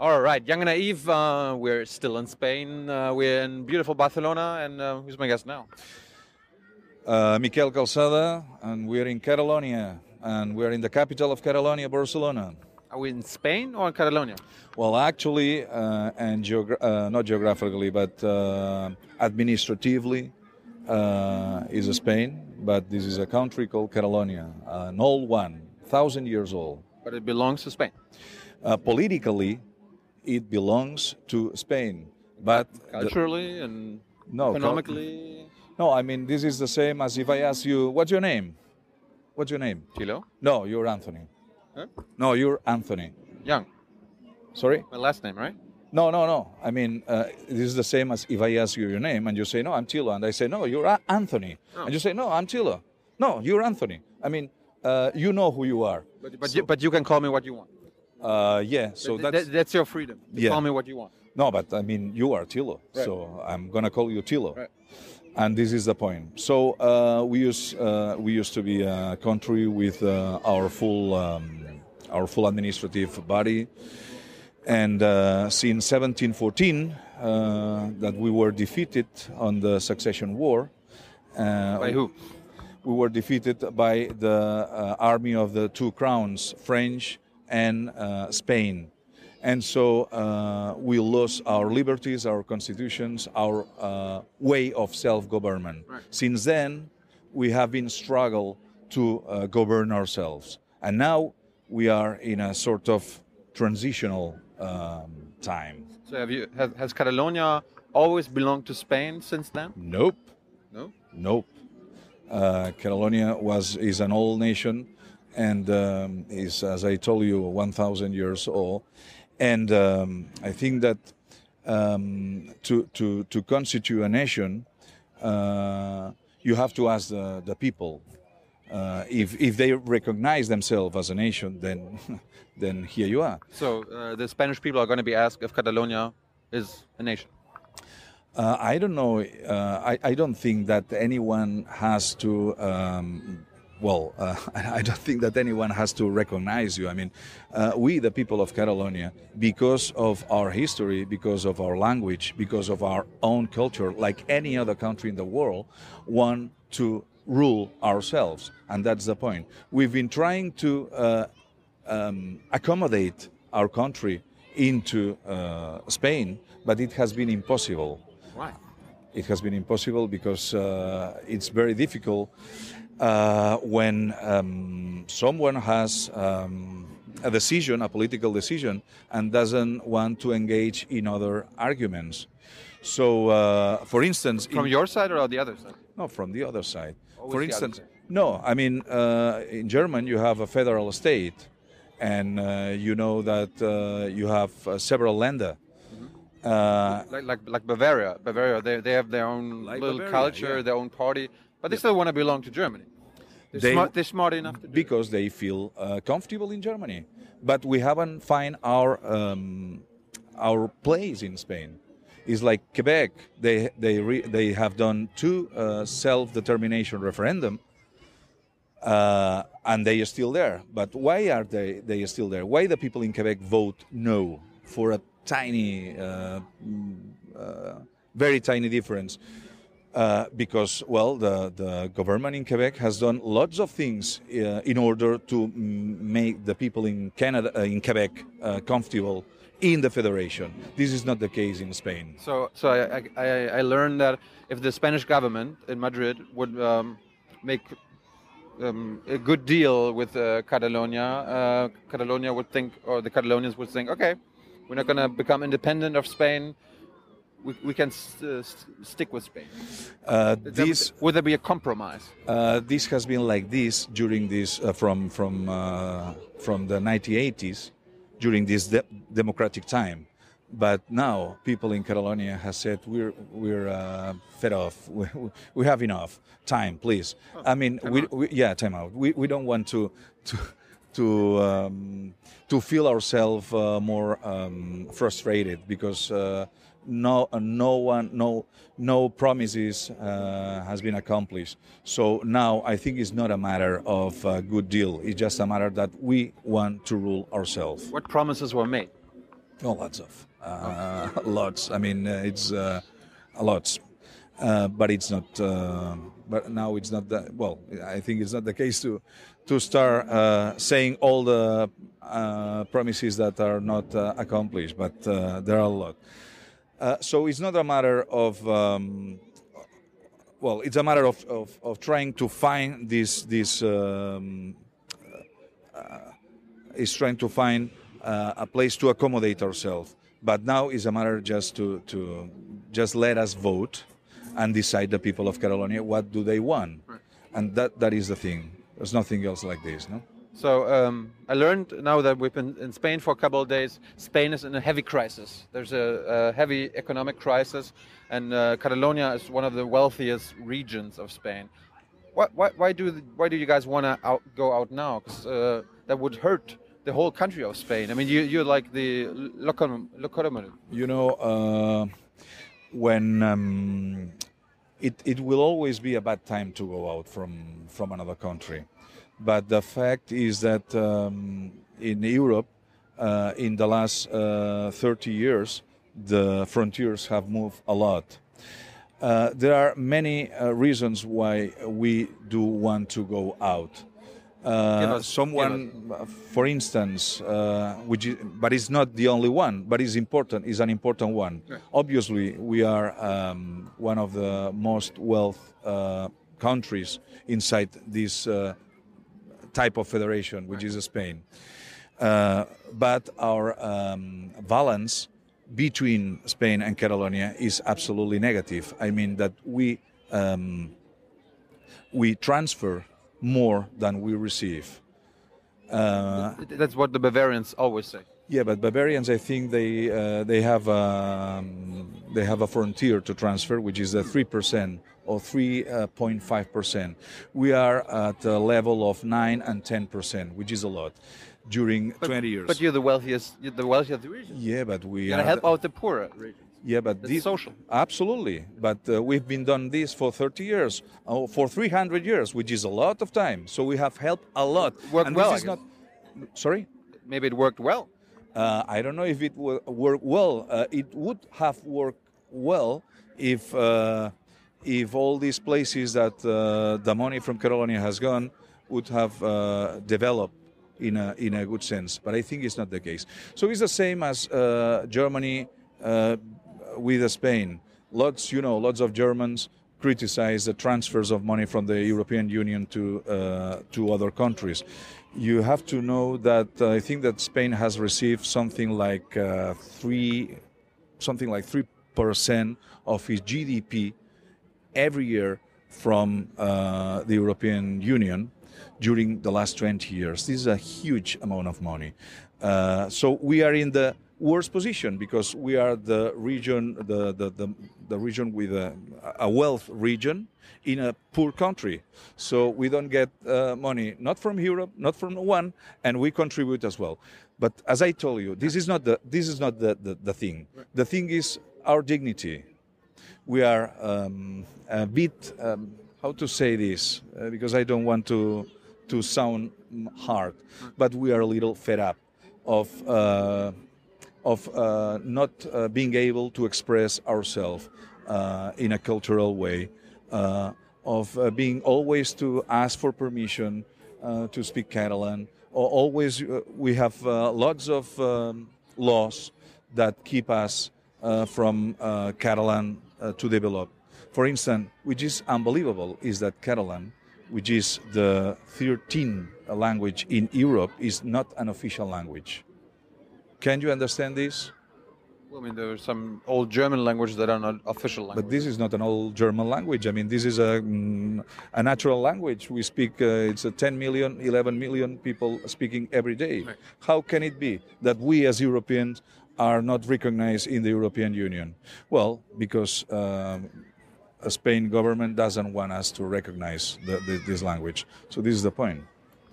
All right, Young and Naive, uh, we're still in Spain. Uh, we're in beautiful Barcelona, and uh, who's my guest now? Uh, Miquel Calçada, and we're in Catalonia, and we're in the capital of Catalonia, Barcelona. Are we in Spain or in Catalonia? Well, actually, uh, and geogra- uh, not geographically, but uh, administratively, uh, is Spain. But this is a country called Catalonia, an old one, thousand years old. But it belongs to Spain. Uh, politically, it belongs to Spain, but the- Culturally and No, economically. no, I mean this is the same as if I ask you, "What's your name?" What's your name? Tilo? No, you're Anthony. Huh? No, you're Anthony. Young. Sorry? My last name, right? No, no, no. I mean, uh, this is the same as if I ask you your name and you say, no, I'm Tilo. And I say, no, you're A- Anthony. Oh. And you say, no, I'm Tilo. No, you're Anthony. I mean, uh, you know who you are. But, but, you, but you can call me what you want. Uh, yeah, so Th- that's. that- that's your freedom. Yeah. Call me what you want. No, but I mean, you are Tilo. Right. So I'm going to call you Tilo. Right. And this is the point. So uh, we, used, uh, we used to be a country with uh, our, full, um, our full administrative body. And uh, since 1714, uh, that we were defeated on the succession war. Uh, By who? we were defeated by the uh, army of the two crowns, French and uh, Spain. And so uh, we lost our liberties, our constitutions, our uh, way of self-government. Right. Since then, we have been struggle to uh, govern ourselves, and now we are in a sort of transitional um, time. So have you has, has Catalonia always belonged to Spain since then? Nope. No. Nope. Uh, Catalonia was is an old nation, and um, is, as I told you, 1,000 years old. And um, I think that um, to, to to constitute a nation, uh, you have to ask the, the people. Uh, if if they recognize themselves as a nation, then then here you are. So uh, the Spanish people are going to be asked if Catalonia is a nation. Uh, I don't know. Uh, I, I don't think that anyone has to. Um, well, uh, I don't think that anyone has to recognize you. I mean, uh, we, the people of Catalonia, because of our history, because of our language, because of our own culture, like any other country in the world, want to rule ourselves. And that's the point. We've been trying to uh, um, accommodate our country into uh, Spain, but it has been impossible. Why? It has been impossible because uh, it's very difficult uh, when um, someone has um, a decision, a political decision, and doesn't want to engage in other arguments. So, uh, for instance, From in- your side or the other side? no, from the other side. Always For instance, side. no, I mean, uh, in German you have a federal state, and uh, you know that uh, you have uh, several länder. Uh, Like, like, like Bavaria. Bavaria, they, they have their own Like little Bavaria, culture, yeah. their own party, but they still want to belong to Germany. They're, They- smart, they're smart enough to do it. because they feel uh, comfortable in Germany, but we haven't find our um, our place in Spain. It's like Quebec; they they re, they have done two uh, self-determination referendum, uh, and they are still there. But why are they they are still there? Why the people in Quebec vote no for a tiny, uh, mm, uh, very tiny difference? Uh, because well, the, the government in Quebec has done lots of things uh, in order to make the people in Canada, uh, in Quebec, uh, comfortable in the federation. This is not the case in Spain. So, so I, I, I- I learned that if the Spanish government in Madrid would um, make um, a good deal with uh, Catalonia, uh, Catalonia would think, or the Catalonians would think, okay, we're not going to become independent of Spain. We, we can s- uh, s- stick with Spain. Uh, this would there be a compromise? uh, this has been like this during this uh, from from uh, from the 1980s, during this de- democratic time. But now people in Catalonia have said we're we're uh, fed off. We, we have enough time, please. I mean, we, we yeah, time out. We, we don't want to to to um, to feel ourselves uh, more um, frustrated because uh, no no one no no promises uh, has been accomplished. So now I think it's not a matter of a good deal. It's just a matter that we want to rule ourselves. What promises were made? Oh, lots of, uh, lots. I mean, uh, it's uh, lots, uh, but it's not. Uh, but now it's not that. Well, I think it's not the case to to start uh, saying all the uh, promises that are not uh, accomplished, but uh, there are a lot. Uh, so it's not a matter of. Um, well, it's a matter of, of, of trying to find this this um, uh, is trying to find uh, a place to accommodate ourselves. But now is a matter just to, to just let us vote and decide the people of Catalonia what do they want, and that that is the thing. There's nothing else like this, no. So um, I learned now that we've been in Spain for a couple of days. Spain is in a heavy crisis. There's a, a heavy economic crisis, and uh, Catalonia is one of the wealthiest regions of Spain. Why, why, why do why do you guys want to out, go out now? Because uh, that would hurt the whole country of Spain. I mean, you, you're like the locom- locomotive. You know, uh, when um, it, it will always be a bad time to go out from, from another country. But the fact is that um, in Europe, uh, in the last uh, 30 years, the frontiers have moved a lot. Uh, there are many uh, reasons why we do want to go out. Uh, us- someone, for instance, uh, which is, but it's not the only one, but it's important, is an important one. Obviously, we are um, one of the most wealth uh, countries inside this uh, type of federation, which is Spain. Uh, but our um, balance between Spain and Catalonia is absolutely negative. I mean that we um, we transfer more than we receive. Uh, That's what the Bavarians always say. Yeah, but Bavarians, I think they uh, they have um, they have a frontier to transfer, which is a three percent or three point five percent. We are at a level of nine and ten percent, which is a lot during twenty years. But you're the wealthiest, you're the wealthiest region. yeah, but we You gotta are help out the poorer regions. Yeah, but It's this social. Absolutely, but uh, we've been done this for 30 years, oh, for 300 years, which is a lot of time. So we have helped a lot. Worked and well, this is not. Sorry. Maybe it worked well. Uh, I don't know if it would work well. Uh, it would have worked well if uh, if all these places that uh, the money from Catalonia has gone would have uh, developed in a in a good sense. But I think it's not the case. So it's the same as uh, Germany with Spain. Lots, you know, lots of Germans criticize the transfers of money from the European Union to to other countries. You have to know that uh, I think that Spain has received something like uh, three, something like three percent of its GDP every year from uh, the European Union during the last 20 years. This is a huge amount of money. Uh, so we are in the worst position because we are the region, the, the, the, the region with a, a wealth region in a poor country. So we don't get uh, money, not from Europe, not from one, and we contribute as well. But as I told you, this is not the, this is not the, the, the thing. The thing is our dignity we are um, a bit um, how to say this uh, because I don't want to to sound hard, but we are a little fed up of uh, of uh, not uh, being able to express ourselves uh, in a cultural way, uh, of uh, being always to ask for permission uh, to speak Catalan. Or always, we have lots of um, laws that keep us from Catalan to develop. For instance, which is unbelievable, is that Catalan, which is the 13th language in Europe, is not an official language. Can you understand this? Well, I mean, there are some old German languages that are not official languages. But this is not an old German language. I mean, this is a, mm, a natural language. We speak, uh, it's a 10 million, 11 million people speaking every day. How can it be that we as Europeans are not recognized in the European Union? Well, because um, a Spain government doesn't want us to recognize the, the, this language. So this is the point.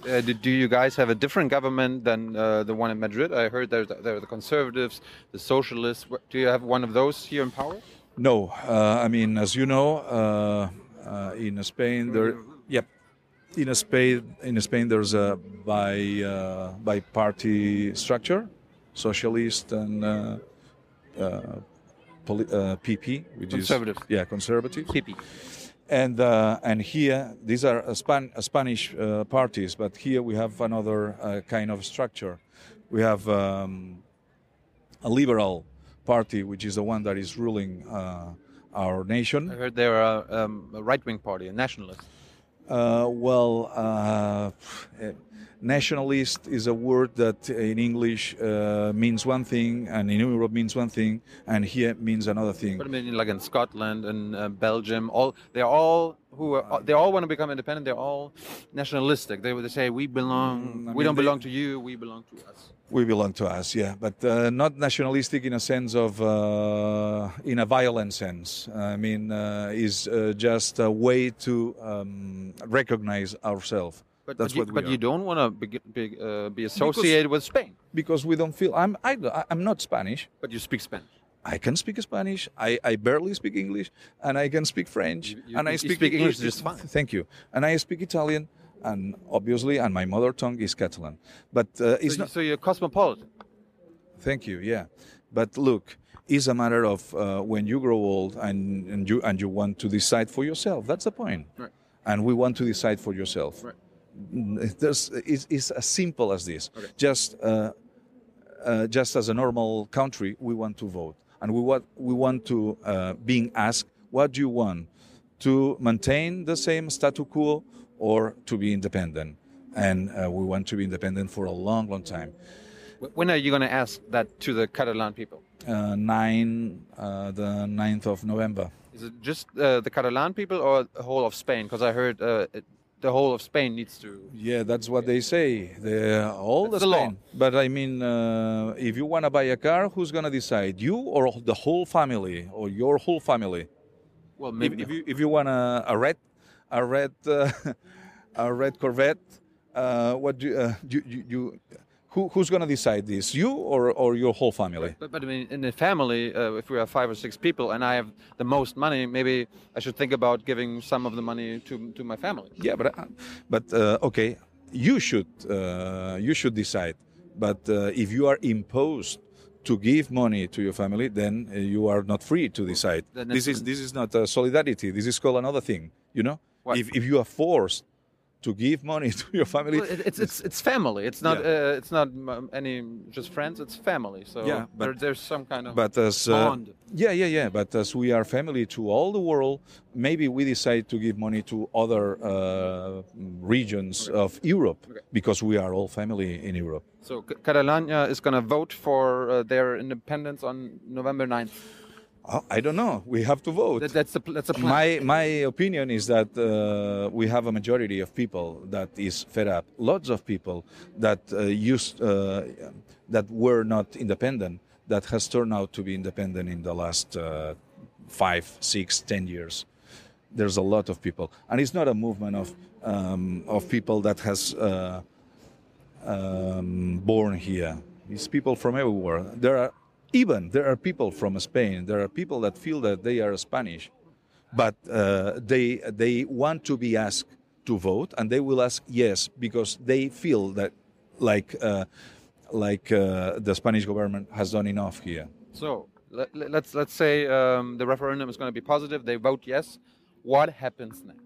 Uh, do, you guys have a different government than uh, the one in Madrid? I heard there's, there are the conservatives, the socialists. Do you have one of those here in power? No, uh, I mean, as you know, uh, uh, in Spain there, yep, in Spain, in Spain there's a by uh, by party structure, socialist and uh, uh, uh, PP, which Conservative. is yeah, conservative. PP. And uh, and here these are uh, Span- uh, Spanish uh, parties, but here we have another uh, kind of structure. We have um, a liberal party, which is the one that is ruling uh, our nation. I heard they're a, um, a right-wing party, a nationalist. Uh, well, uh, nationalist is a word that in English uh, means one thing, and in Europe means one thing, and here means another thing. But I mean, like in Scotland and uh, Belgium, all they're all who are, they all want to become independent. They're all nationalistic. They would say we belong. Mm, I we don't they- belong to you. We belong to us. We belong to us, yeah, but uh, not nationalistic in a sense of, uh, in a violent sense. I mean, uh, is uh, just a way to um, recognize ourselves. But, That's but, you, what we but you don't want to be, be, uh, be associated with Spain. because we don't feel I'm I, I'm not Spanish. But you speak Spanish. I can speak Spanish. I, I barely speak English, and I can speak French, You- you- and I you speak, speak English just fine. Thank you. And I speak Italian, and obviously, and my mother tongue is Catalan. But uh, it's So, not. so you're cosmopolitan. Thank you. Yeah, but look, it's a matter of uh, when you grow old and, and you and you want to decide for yourself. That's the point. Right. And we want to decide for yourself. Right. There's, it's, it's as simple as this. Okay. Just uh, uh, just as a normal country, we want to vote, and we want we want to uh, being asked, what do you want to maintain the same statu quo or to be independent? And uh, we want to be independent for a long, long time. When are you going to ask that to the Catalan people? uh, 9 uh, the 9th of November. Is it just uh, the Catalan people or the whole of Spain? Because I heard uh, it, the whole of Spain needs to. Yeah, that's what they say. They all That's the the law. Spain. But I mean, uh, if you want to buy a car, who's gonna decide? You or the whole family, or your whole family? Well, maybe if you if you want a, a red, a red, uh, a red Corvette, uh, what do uh, you, you, you who, who's gonna decide this? You or or your whole family? But, but I mean, in the family, uh, if we have five or six people and I have the most money, maybe I should think about giving some of the money to to my family. Yeah, but uh, but uh, okay, you should uh, you should decide. But uh, if you are imposed to give money to your family, then uh, you are not free to decide. This is this is not solidarity. This is called another thing. You know, What? if if you are forced to give money to your family, Well, it's it's it's family. It's not Yeah. uh, it's not any just friends. It's family. So Yeah, but- there, there's some kind of But as uh, bond. yeah, yeah, yeah. But as we are family to all the world, maybe we decide to give money to other uh, regions of Europe Okay. because we are all family in Europe. So C- Catalonia is going to vote for uh, their independence on November 9th. Oh, I don't know. We have to vote. That, that's the that's a plan. my my opinion is that uh, we have a majority of people that is fed up. Lots of people that uh, used uh, that were not independent that has turned out to be independent in the last uh, five, six, ten years. There's a lot of people, and it's not a movement of um, of people that has uh, um, born here. It's people from everywhere. There are even there are people from Spain. There are people that feel that they are Spanish, but uh, they they want to be asked to vote, and they will ask yes because they feel that like uh, like uh, the Spanish government has done enough here. So let, let- let's let's say um, the referendum is going to be positive. They vote yes. What happens next?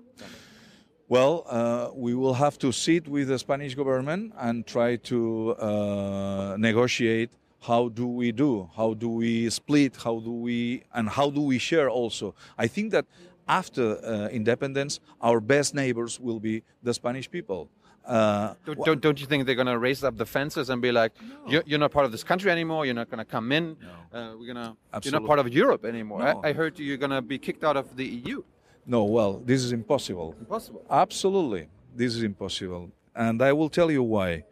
Well, uh, we will have to sit with the Spanish government and try to uh, negotiate how do we do, how do we split, how do we, and how do we share also. I think that after uh, independence, our best neighbors will be the Spanish people. Uh, Don't, don't, don't you think they're going to raise up the fences and be like, you're, you're not part of this country anymore. You're not going to come in. Uh, we're gonna. You're not part of Europe anymore. No. I, I heard you're going to be kicked out of the EU. no, well, this is impossible. Impossible. Absolutely, this is impossible, and I will tell you why.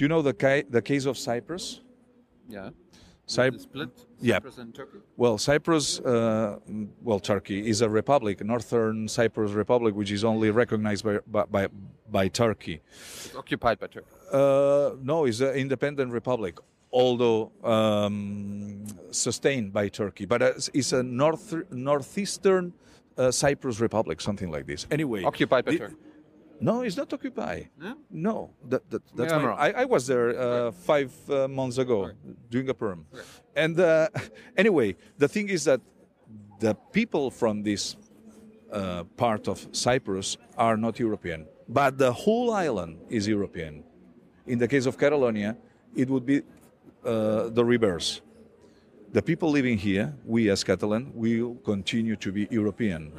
Do you know the, ca- the case of Cyprus? Yeah. Cyp- The split. Yeah. Cyprus and Turkey. Well, Cyprus, uh, well, Turkey is a republic, Northern Cyprus Republic, which is only recognized by by, by, Turkey. It's occupied by Turkey. Uh, no, it's an independent republic, although um, sustained by Turkey. But it's- it's a north northeastern uh, Cyprus Republic, something like this. Anyway, Occupied by the- Turkey. No, it's not Occupy. No? No, that, that, that's Yeah, my-. I, I was there uh, five uh, months ago doing a perm. And uh, anyway, the thing is that the people from this uh, part of Cyprus are not European, but the whole island is European. In the case of Catalonia, it would be uh, the reverse. The people living here, we as Catalan, will continue to be European.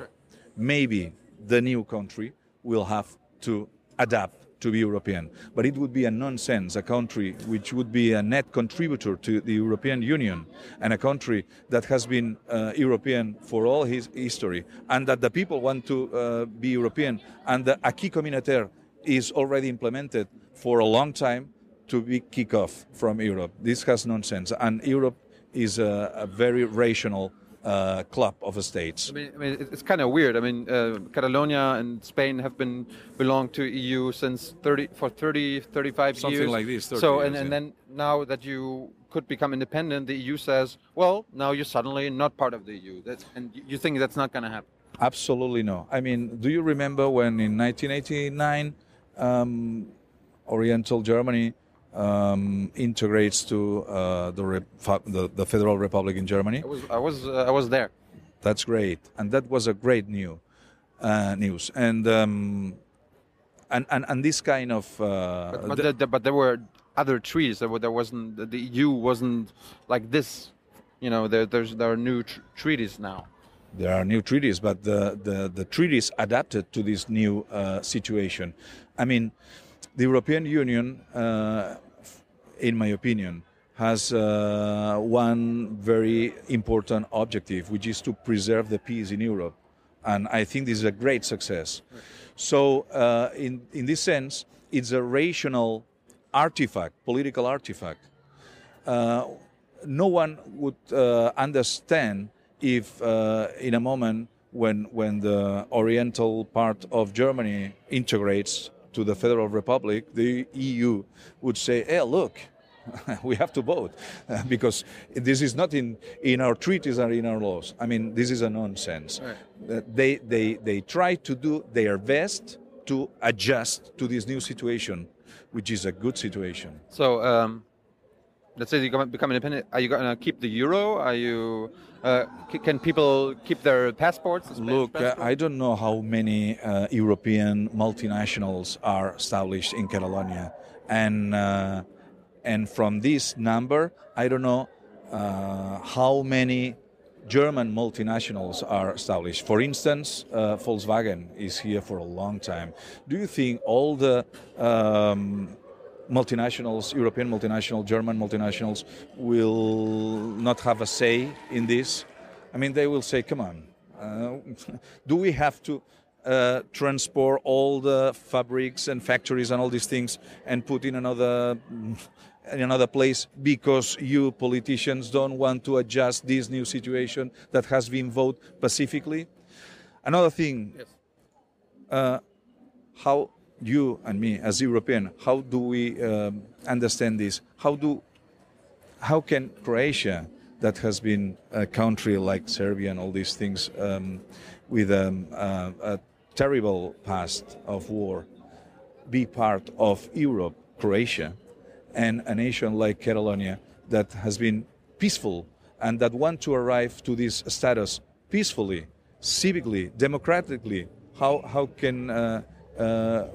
Maybe the new country will have to adapt to be European. But it would be a nonsense, a country which would be a net contributor to the European Union and a country that has been uh, European for all his history and that the people want to uh, be European and the acquis communautaire is already implemented for a long time to be kick off from Europe. This has nonsense. And Europe is a, a very rational uh, club of states. I mean, I mean it's kind of weird. I mean, uh, Catalonia and Spain have been belong to EU since 30 for 30, 35 Something years. like this, so, years, and, and yeah. then now that you could become independent, the EU says, well, now you're suddenly not part of the EU. That's, and you- you think that's not going to happen. Absolutely no. I mean, do you remember when in 1989 um, Oriental Germany um, integrates to uh, the, the the Federal Republic in Germany? I was, I was, uh, I was there. That's great, and that was a great new uh, news. And um, and, and and this kind of uh, But, but, the- the, but there were other treaties. There, were, there wasn't the EU wasn't like this. You know, there, there's there are new tr- treaties now. There are new treaties, but the, the, the treaties adapted to this new uh, situation. I mean, the European Union, uh, in my opinion, has uh, one very important objective, which is to preserve the peace in Europe. And I think this is a great success. So, uh, in, in this sense, it's a rational artifact, political artifact uh, no one would uh, understand if uh, in a moment when when the oriental part of Germany integrates to the Federal Republic, the EU would say, "Hey, look." we have to vote because this is not in, in our treaties or in our laws. I mean, this is a nonsense. Uh, they, they, they try to do their best to adjust to this new situation, which is a good situation. So, um, let's say you come- become independent. Are you going to keep the euro? Are you? Uh, can people keep their passports? Look, uh? I don't know how many uh, European multinationals are established in Catalonia, and uh, and from this number, I don't know uh, how many German multinationals are established. For instance, uh, Volkswagen is here for a long time. Do you think all the um, multinationals, European multinationals, German multinationals, will not have a say in this? I mean, they will say, come on, uh, do we have to uh, transport all the fabrics and factories and all these things and put in another in another place because you politicians don't want to adjust this new situation that has been voted pacifically? Another thing, Yes. uh, how you and me as European, how do we um, understand this? How do how can Croatia, that has been a country like Serbia and all these things, um, with um, uh, a terrible past of war, be part of Europe, Croatia, and a nation like Catalonia that has been peaceful and that want to arrive to this status peacefully, civically, democratically? How how can uh, uh,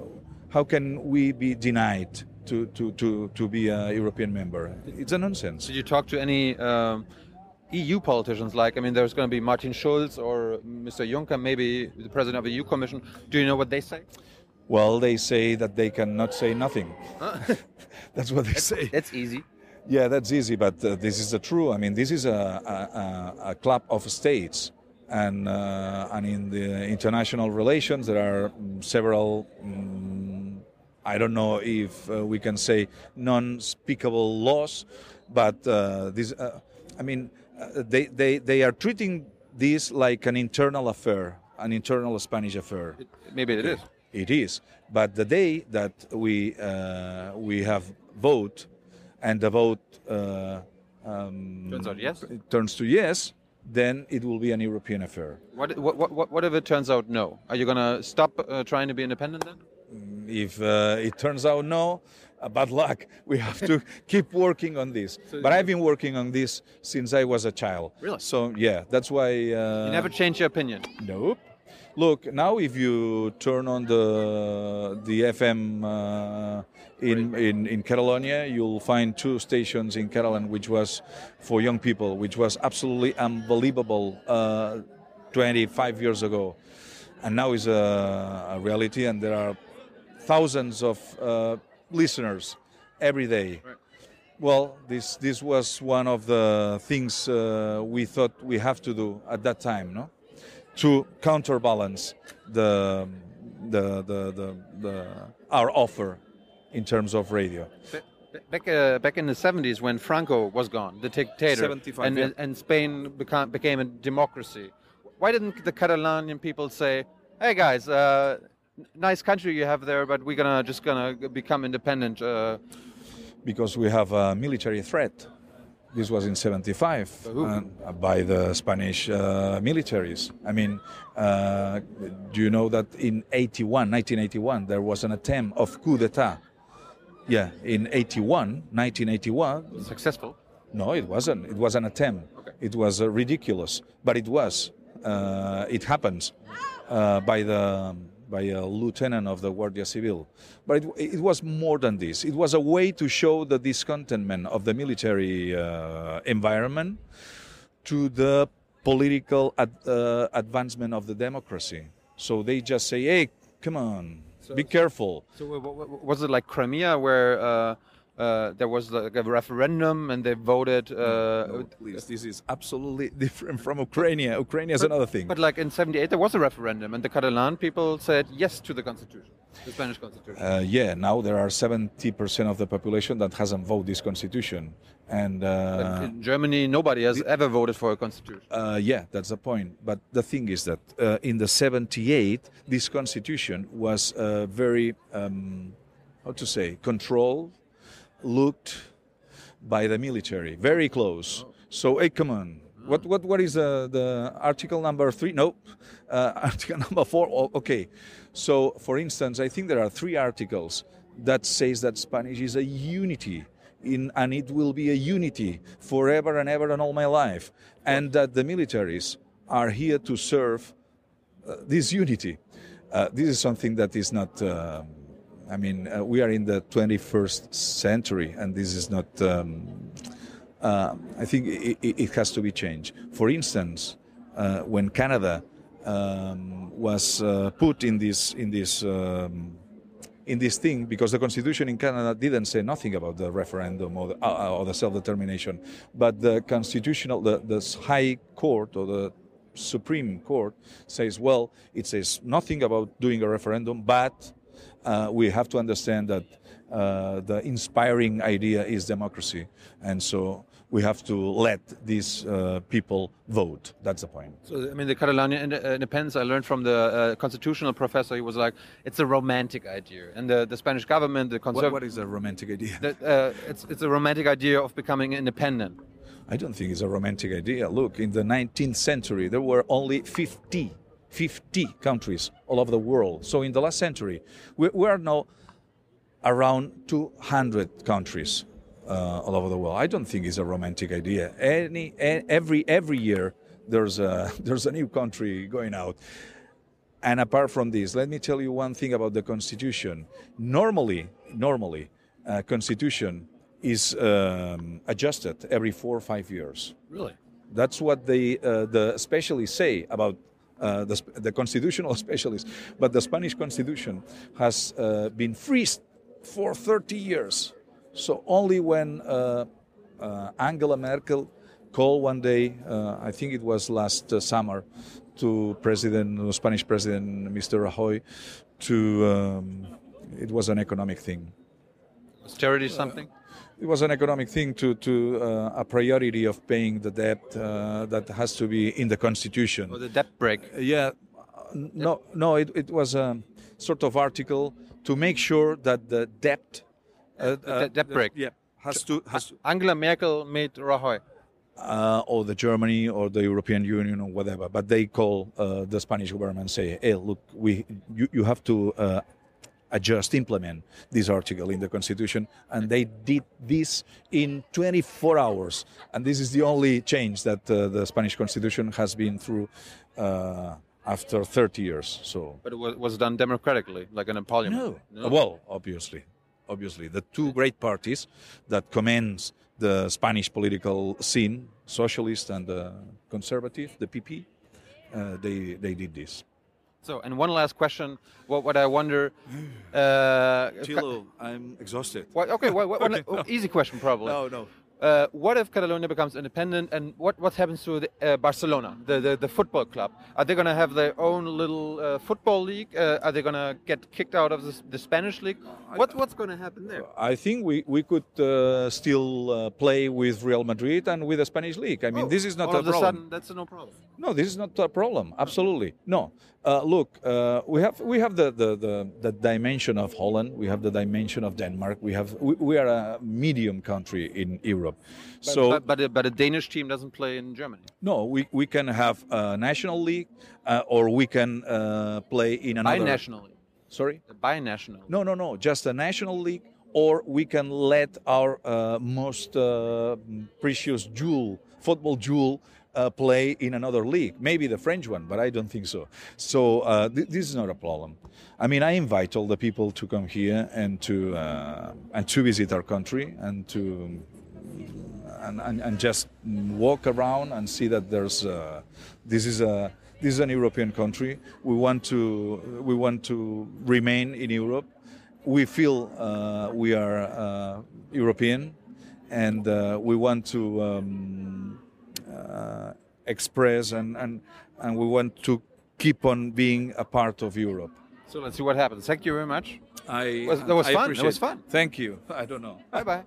how can we be denied to, to, to, to be a European member? It's a nonsense. Did you talk to any um, EU politicians? Like, I mean, there's going to be Martin Schulz or Mr. Juncker, maybe the president of the EU Commission. Do you know what they say? Well, they say that they cannot say nothing. That's what they say. That's easy. Yeah, that's easy, but uh, this is the true. I mean, this is a, a, a, a club of states, and uh, and in the international relations there are mm, several. mm I don't know if uh, we can say non-speakable laws, but uh, this. Uh, I mean, uh, they, they they are treating this like an internal affair, an internal Spanish affair. It, maybe it is. It is. But the day that we uh, we have vote, and the vote uh, um, Turns out yes? it turns to yes, then it will be an European affair. What, what, what, what if it turns out no? Are you going to stop uh, trying to be independent then? If uh, it turns out no, uh, bad luck. We have to keep working on this. but I've been working on this since I was a child. Really? So yeah, that's why. Uh, You never change your opinion. Nope. Look now, if you turn on the the FM uh, in, in in Catalonia, you'll find two stations in Catalan, which was for young people, which was absolutely unbelievable uh, 25 years ago, and now is a, a reality, and there are thousands of uh, listeners every day. Well, this this was one of the things uh, we thought we have to do at that time, no? to counterbalance the, the, the, the, the, our offer in terms of radio. Back, uh, back in the 70s when Franco was gone, the dictator, and, yeah. and Spain became, became a democracy, why didn't the Catalanian people say, hey guys, uh, nice country you have there, but we're gonna just gonna become independent? Uh, because we have a military threat. This was in 75 uh, by the Spanish uh, militaries. I mean, uh, do you know that in 81, 1981, there was an attempt of coup d'etat? Yeah, in 81, 1981. successful. No, it wasn't. It was an attempt. Okay. It was uh, ridiculous, but it was. Uh, it happens uh, by the by a lieutenant of the Guardia Civil. But it, it, was more than this. It was a way to show the discontentment of the military uh, environment to the political ad, uh, advancement of the democracy. So they just say, hey, come on, be careful. So was it like Crimea where uh, uh, there was like a referendum and they voted. Uh, no, please, this is absolutely different from Ukraine. Ukraine is but, another thing. But like in '78, there was a referendum, and the Catalan people said yes to the constitution, the Spanish constitution. Uh, yeah, now there are 70% of the population that hasn't voted this constitution, and uh, in Germany, nobody has the, ever voted for a constitution. Uh, yeah, that's the point. But the thing is that uh, in the '78, this constitution was very, um, how to say, controlled looked by the military, very close. So, hey, come on. What, what, what is uh, the article number three? Nope. Uh, article number four? Oh, okay. So, for instance, I think there are three articles that says that Spanish is a unity in, and it will be a unity forever and ever and all my life. And that the militaries are here to serve uh, this unity. Uh, this is something that is not um, I mean, uh, we are in the 21st century, and this is not. Um, uh, I think it, it, has to be changed. For instance, uh, when Canada um, was uh, put in this in this um, in this thing, because the constitution in Canada didn't say nothing about the referendum or the, uh, or the self-determination, but the constitutional, the, the High Court or the Supreme Court says, well, it says nothing about doing a referendum, but uh, we have to understand that uh, the inspiring idea is democracy, and so we have to let these uh, people vote. That's the point. So, I mean, the Catalan independence, I learned from the uh, constitutional professor, he was like, it's a romantic idea. And the, the Spanish government, the conservative. What, what is a romantic idea? The, uh, it's, it's a romantic idea of becoming independent. I don't think it's a romantic idea. Look, in the 19th century, there were only 50 50 countries all over the world. So in the last century, we, we are now around 200 countries uh, all over the world. I don't think it's a romantic idea. Any every every year there's a there's a new country going out. And apart from this, let me tell you one thing about the constitution. Normally, normally, uh, constitution is um, adjusted every four or five years. Really? That's what the uh, the specialists say about uh, the, the, constitutional specialists, but the Spanish constitution has uh, been freezed for 30 years. So only when uh, uh Angela Merkel called one day, uh, I think it was last uh, summer, to President, Spanish President Mr. Rajoy, to um, it was an economic thing. Austerity something? it was an economic thing to, to uh, a priority of paying the debt uh, that has to be in the constitution. Oh, the debt brake. Uh, yeah, no, no, it, it was a sort of article to make sure that the debt, uh, the debt brake, yeah, has to, has to. Angela Merkel made Rajoy. Uh, or the Germany or the European Union or whatever, but they call uh, the Spanish government and say, "Hey, look, we you, you have to adjust, implement this article in the constitution, and they did this in 24 hours. And this is the only change that uh, the Spanish constitution has been through uh, after 30 years. So, But it was, was done democratically, like in a parliament. no. Well, obviously, obviously, the two great parties that commends the Spanish political scene, socialist and uh, conservative, the PP, uh, they they did this. So, and one last question. What, what I wonder. Uh, I'm exhausted. what, okay, what, what, one- oh, easy question probably. No, no. Uh, what if Catalonia becomes independent, and what, what happens to the, uh, Barcelona, the, the the football club? Are they going to have their own little uh, football league? Uh, are they going to get kicked out of the, the Spanish league? What, what's going to happen there? I think we, we could uh, still uh, play with Real Madrid and with the Spanish league. I mean, this is not All a of a problem. sudden, that's no problem. No, this is not a problem. Absolutely no. Uh, look, uh, we have we have the, the, the, the dimension of Holland. We have the dimension of Denmark. We have we, we are a medium country in Europe. so but, but, a, but a Danish team doesn't play in Germany. no, we, we can have a national league, uh, or we can uh, play in another. Binationally. Sorry. Binational. No, no, no. Just a national league, or we can let our uh, most uh, precious jewel, football jewel, uh, play in another league. Maybe the French one, but I don't think so. So uh, th- this is not a problem. I mean, I invite all the people to come here and to uh, and to visit our country and to and, and, and just walk around and see that there's uh, this is a this is an European country. We want to we want to remain in Europe. We feel uh, we are uh, European, and we want to um, Uh, express and, and and we want to keep on being a part of Europe. So let's see what happens. Thank you very much. I Was- that was I fun. That was fun. Thank you. I don't know. Bye bye.